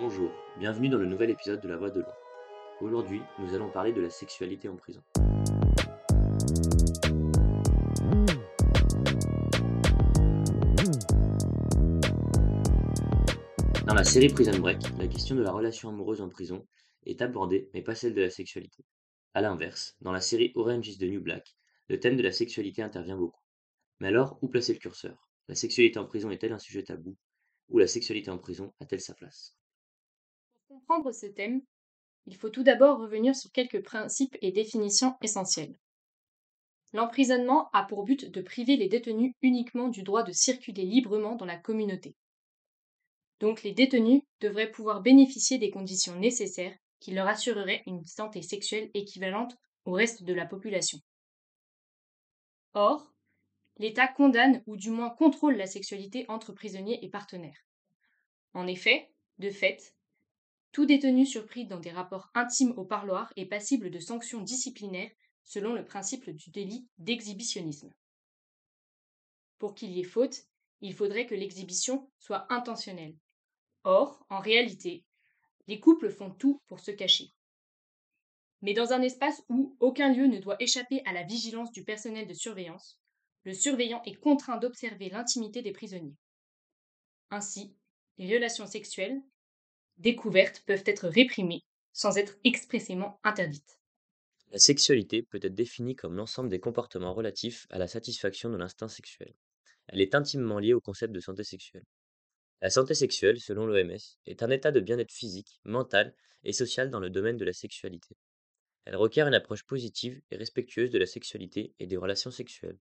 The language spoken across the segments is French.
Bonjour, bienvenue dans le nouvel épisode de La Voix de l'An. Aujourd'hui, nous allons parler de la sexualité en prison. Dans la série Prison Break, la question de la relation amoureuse en prison est abordée, mais pas celle de la sexualité. A l'inverse, dans la série Orange is New Black, le thème de la sexualité intervient beaucoup. Mais alors, où placer le curseur? La sexualité en prison est-elle un sujet tabou? Ou la sexualité en prison a-t-elle sa place? Comprendre ce thème, il faut tout d'abord revenir sur quelques principes et définitions essentielles. L'emprisonnement a pour but de priver les détenus uniquement du droit de circuler librement dans la communauté. Donc les détenus devraient pouvoir bénéficier des conditions nécessaires qui leur assureraient une santé sexuelle équivalente au reste de la population. Or, l'État condamne ou du moins contrôle la sexualité entre prisonniers et partenaires. En effet, de fait, tout détenu surpris dans des rapports intimes au parloir est passible de sanctions disciplinaires selon le principe du délit d'exhibitionnisme. Pour qu'il y ait faute, il faudrait que l'exhibition soit intentionnelle. Or, en réalité, les couples font tout pour se cacher. Mais dans un espace où aucun lieu ne doit échapper à la vigilance du personnel de surveillance, le surveillant est contraint d'observer l'intimité des prisonniers. Ainsi, les relations sexuelles découvertes peuvent être réprimées sans être expressément interdites. La sexualité peut être définie comme l'ensemble des comportements relatifs à la satisfaction de l'instinct sexuel. Elle est intimement liée au concept de santé sexuelle. La santé sexuelle, selon l'OMS, est un état de bien-être physique, mental et social dans le domaine de la sexualité. Elle requiert une approche positive et respectueuse de la sexualité et des relations sexuelles,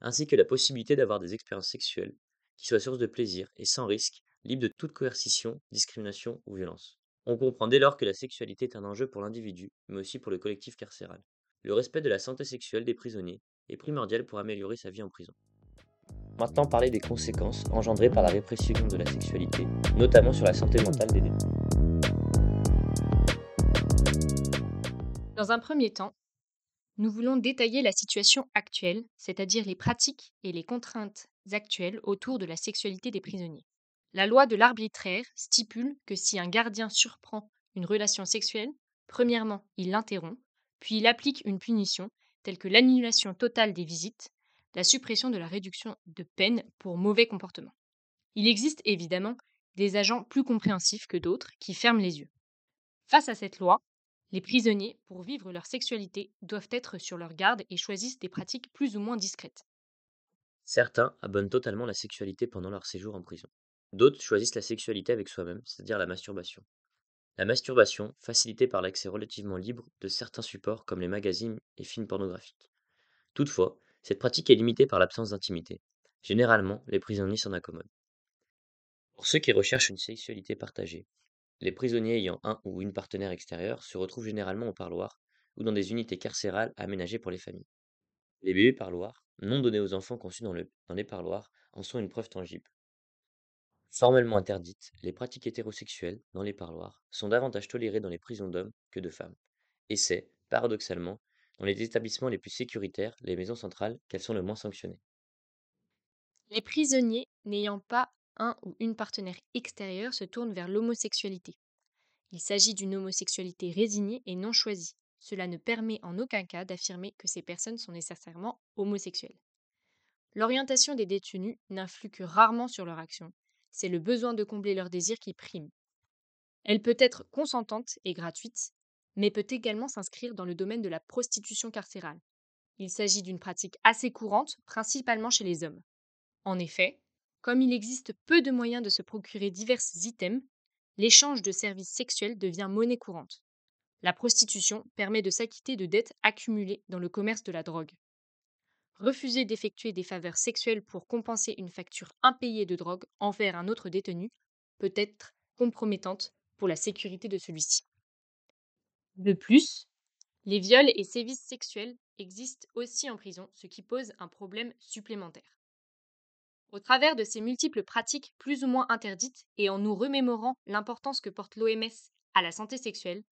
ainsi que la possibilité d'avoir des expériences sexuelles qui soient source de plaisir et sans risque, libres de toute coercition, discrimination ou violence. On comprend dès lors que la sexualité est un enjeu pour l'individu, mais aussi pour le collectif carcéral. Le respect de la santé sexuelle des prisonniers est primordial pour améliorer sa vie en prison. Maintenant parler des conséquences engendrées par la répression de la sexualité, notamment sur la santé mentale des détenus. Dans un premier temps, nous voulons détailler la situation actuelle, c'est-à-dire les pratiques et les contraintes actuelles autour de la sexualité des prisonniers. La loi de l'arbitraire stipule que si un gardien surprend une relation sexuelle, premièrement, il l'interrompt, puis il applique une punition telle que l'annulation totale des visites, la suppression de la réduction de peine pour mauvais comportement. Il existe évidemment des agents plus compréhensifs que d'autres qui ferment les yeux. Face à cette loi, les prisonniers, pour vivre leur sexualité, doivent être sur leur garde et choisissent des pratiques plus ou moins discrètes. Certains abonnent totalement la sexualité pendant leur séjour en prison. D'autres choisissent la sexualité avec soi-même, c'est-à-dire la masturbation. La masturbation, facilitée par l'accès relativement libre de certains supports comme les magazines et films pornographiques. Toutefois, cette pratique est limitée par l'absence d'intimité. Généralement, les prisonniers s'en accommodent. Pour ceux qui recherchent une sexualité partagée, les prisonniers ayant un ou une partenaire extérieur se retrouvent généralement au parloir ou dans des unités carcérales aménagées pour les familles. Les bébés parloirs, non donnés aux enfants conçus dans, dans les parloirs, en sont une preuve tangible. Formellement interdites, les pratiques hétérosexuelles dans les parloirs sont davantage tolérées dans les prisons d'hommes que de femmes. Et c'est, paradoxalement, dans les établissements les plus sécuritaires, les maisons centrales, qu'elles sont le moins sanctionnées. Les prisonniers n'ayant pas un ou une partenaire extérieure se tourne vers l'homosexualité. Il s'agit d'une homosexualité résignée et non choisie. Cela ne permet en aucun cas d'affirmer que ces personnes sont nécessairement homosexuelles. L'orientation des détenus n'influe que rarement sur leur action. C'est le besoin de combler leurs désirs qui prime. Elle peut être consentante et gratuite, mais peut également s'inscrire dans le domaine de la prostitution carcérale. Il s'agit d'une pratique assez courante, principalement chez les hommes. En effet, comme il existe peu de moyens de se procurer divers items, l'échange de services sexuels devient monnaie courante. La prostitution permet de s'acquitter de dettes accumulées dans le commerce de la drogue. Refuser d'effectuer des faveurs sexuelles pour compenser une facture impayée de drogue envers un autre détenu peut être compromettante pour la sécurité de celui-ci. De plus, les viols et sévices sexuels existent aussi en prison, ce qui pose un problème supplémentaire. Au travers de ces multiples pratiques plus ou moins interdites et en nous remémorant l'importance que porte l'OMS à la santé sexuelle,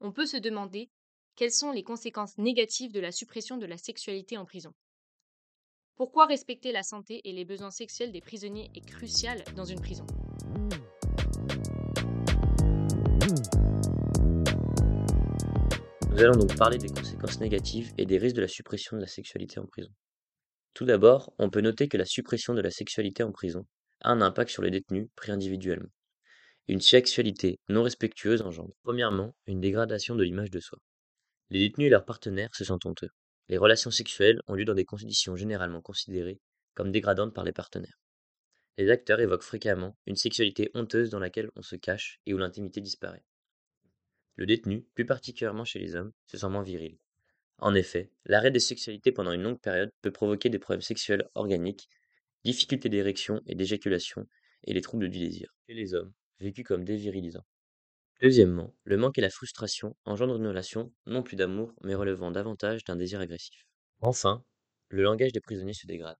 on peut se demander quelles sont les conséquences négatives de la suppression de la sexualité en prison. Pourquoi respecter la santé et les besoins sexuels des prisonniers est crucial dans une prison? Nous allons donc parler des conséquences négatives et des risques de la suppression de la sexualité en prison. Tout d'abord, on peut noter que la suppression de la sexualité en prison a un impact sur les détenus pris individuellement. Une sexualité non respectueuse engendre, premièrement, une dégradation de l'image de soi. Les détenus et leurs partenaires se sentent honteux. Les relations sexuelles ont lieu dans des conditions généralement considérées comme dégradantes par les partenaires. Les acteurs évoquent fréquemment une sexualité honteuse dans laquelle on se cache et où l'intimité disparaît. Le détenu, plus particulièrement chez les hommes, se sent moins viril. En effet, l'arrêt des sexualités pendant une longue période peut provoquer des problèmes sexuels organiques, difficultés d'érection et d'éjaculation, et les troubles du désir. Chez les hommes, vécus comme dévirilisants. Deuxièmement, le manque et la frustration engendrent une relation non plus d'amour, mais relevant davantage d'un désir agressif. Enfin, le langage des prisonniers se dégrade.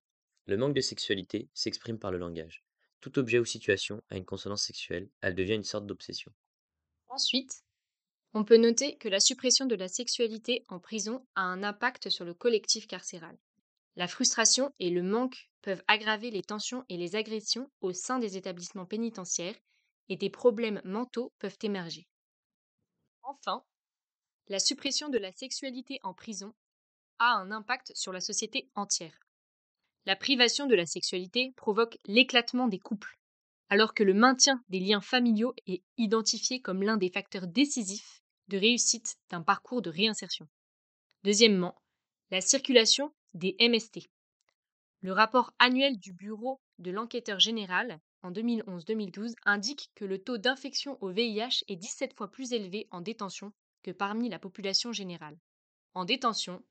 Le manque de sexualité s'exprime par le langage. Tout objet ou situation a une consonance sexuelle, elle devient une sorte d'obsession. Ensuite, on peut noter que la suppression de la sexualité en prison a un impact sur le collectif carcéral. La frustration et le manque peuvent aggraver les tensions et les agressions au sein des établissements pénitentiaires et des problèmes mentaux peuvent émerger. Enfin, la suppression de la sexualité en prison a un impact sur la société entière. La privation de la sexualité provoque l'éclatement des couples, alors que le maintien des liens familiaux est identifié comme l'un des facteurs décisifs de réussite d'un parcours de réinsertion. Deuxièmement, la circulation des MST. Le rapport annuel du Bureau de l'enquêteur général en 2011-2012 indique que le taux d'infection au VIH est 17 fois plus élevé en détention que parmi la population générale. En détention,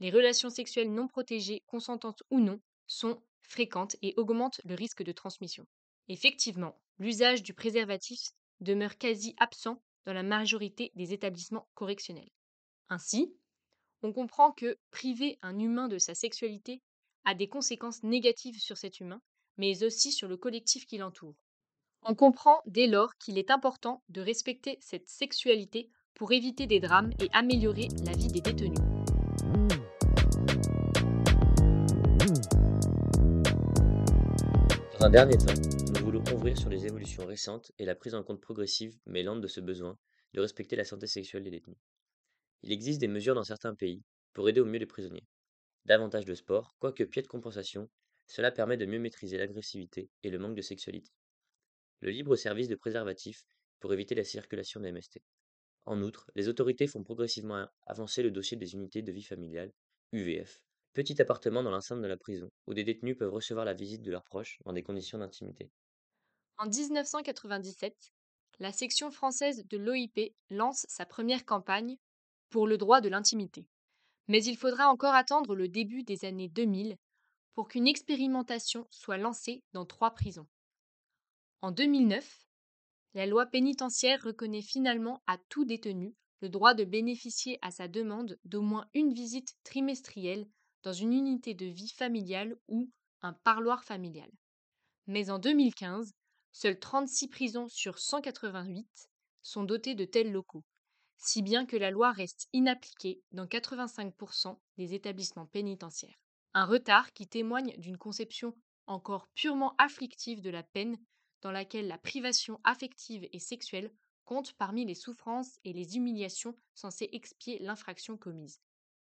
les relations sexuelles non protégées, consentantes ou non, sont fréquentes et augmentent le risque de transmission. Effectivement, l'usage du préservatif demeure quasi absent dans la majorité des établissements correctionnels. Ainsi, on comprend que priver un humain de sa sexualité a des conséquences négatives sur cet humain mais aussi sur le collectif qui l'entoure. On comprend dès lors qu'il est important de respecter cette sexualité pour éviter des drames et améliorer la vie des détenus. Dans un dernier temps, nous voulons ouvrir sur les évolutions récentes et la prise en compte progressive mais lente de ce besoin de respecter la santé sexuelle des détenus. Il existe des mesures dans certains pays pour aider au mieux les prisonniers. Davantage de sport, quoique pied de compensation, cela permet de mieux maîtriser l'agressivité et le manque de sexualité. Le libre service de préservatifs pour éviter la circulation des MST. En outre, les autorités font progressivement avancer le dossier des unités de vie familiale, UVF, petit appartement dans l'enceinte de la prison, où des détenus peuvent recevoir la visite de leurs proches dans des conditions d'intimité. En 1997, la section française de l'OIP lance sa première campagne pour le droit de l'intimité. Mais il faudra encore attendre le début des années 2000 pour qu'une expérimentation soit lancée dans trois prisons. En 2009, la loi pénitentiaire reconnaît finalement à tout détenu le droit de bénéficier à sa demande d'au moins une visite trimestrielle dans une unité de vie familiale ou un parloir familial. Mais en 2015, seules 36 prisons sur 188 sont dotées de tels locaux, si bien que la loi reste inappliquée dans 85% des établissements pénitentiaires. Un retard qui témoigne d'une conception encore purement afflictive de la peine, dans laquelle la privation affective et sexuelle compte parmi les souffrances et les humiliations censées expier l'infraction commise.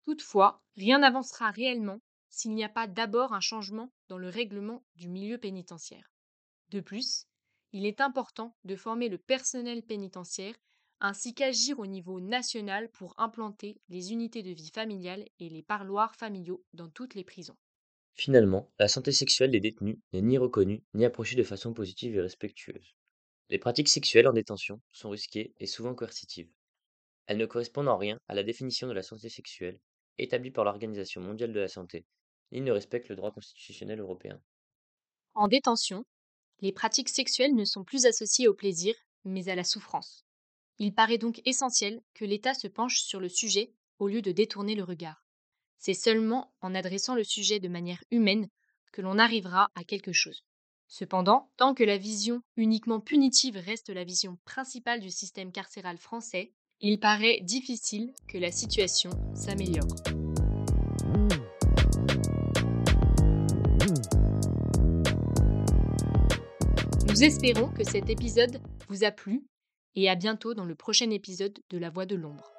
Toutefois, rien n'avancera réellement s'il n'y a pas d'abord un changement dans le règlement du milieu pénitentiaire. De plus, il est important de former le personnel pénitentiaire ainsi qu'agir au niveau national pour implanter les unités de vie familiale et les parloirs familiaux dans toutes les prisons. Finalement, la santé sexuelle des détenus n'est ni reconnue ni approchée de façon positive et respectueuse. Les pratiques sexuelles en détention sont risquées et souvent coercitives. Elles ne correspondent en rien à la définition de la santé sexuelle établie par l'Organisation mondiale de la santé, ni ne respectent le droit constitutionnel européen. En détention, les pratiques sexuelles ne sont plus associées au plaisir, mais à la souffrance. Il paraît donc essentiel que l'État se penche sur le sujet au lieu de détourner le regard. C'est seulement en adressant le sujet de manière humaine que l'on arrivera à quelque chose. Cependant, tant que la vision uniquement punitive reste la vision principale du système carcéral français, il paraît difficile que la situation s'améliore. Nous espérons que cet épisode vous a plu et à bientôt dans le prochain épisode de La Voix de l'ombre.